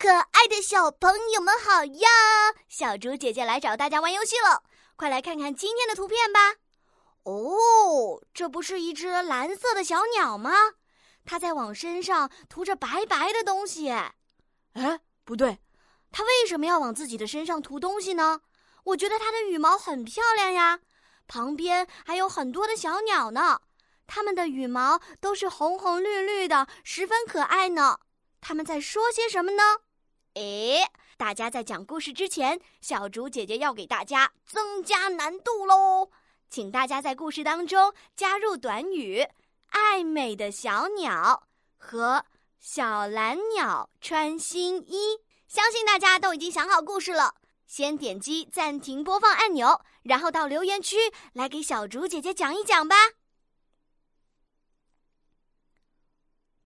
可爱的小朋友们好呀！小猪姐姐来找大家玩游戏了，快来看看今天的图片吧。哦，这不是一只蓝色的小鸟吗？它在往身上涂着白白的东西。哎，不对，它为什么要往自己的身上涂东西呢？我觉得它的羽毛很漂亮呀，旁边还有很多的小鸟呢，它们的羽毛都是红红绿绿的，十分可爱呢。他们在说些什么呢？诶，大家在讲故事之前，小竹姐姐要给大家增加难度喽，请大家在故事当中加入短语“爱美的小鸟”和“小蓝鸟穿新衣”。相信大家都已经想好故事了，先点击暂停播放按钮，然后到留言区来给小竹姐姐讲一讲吧。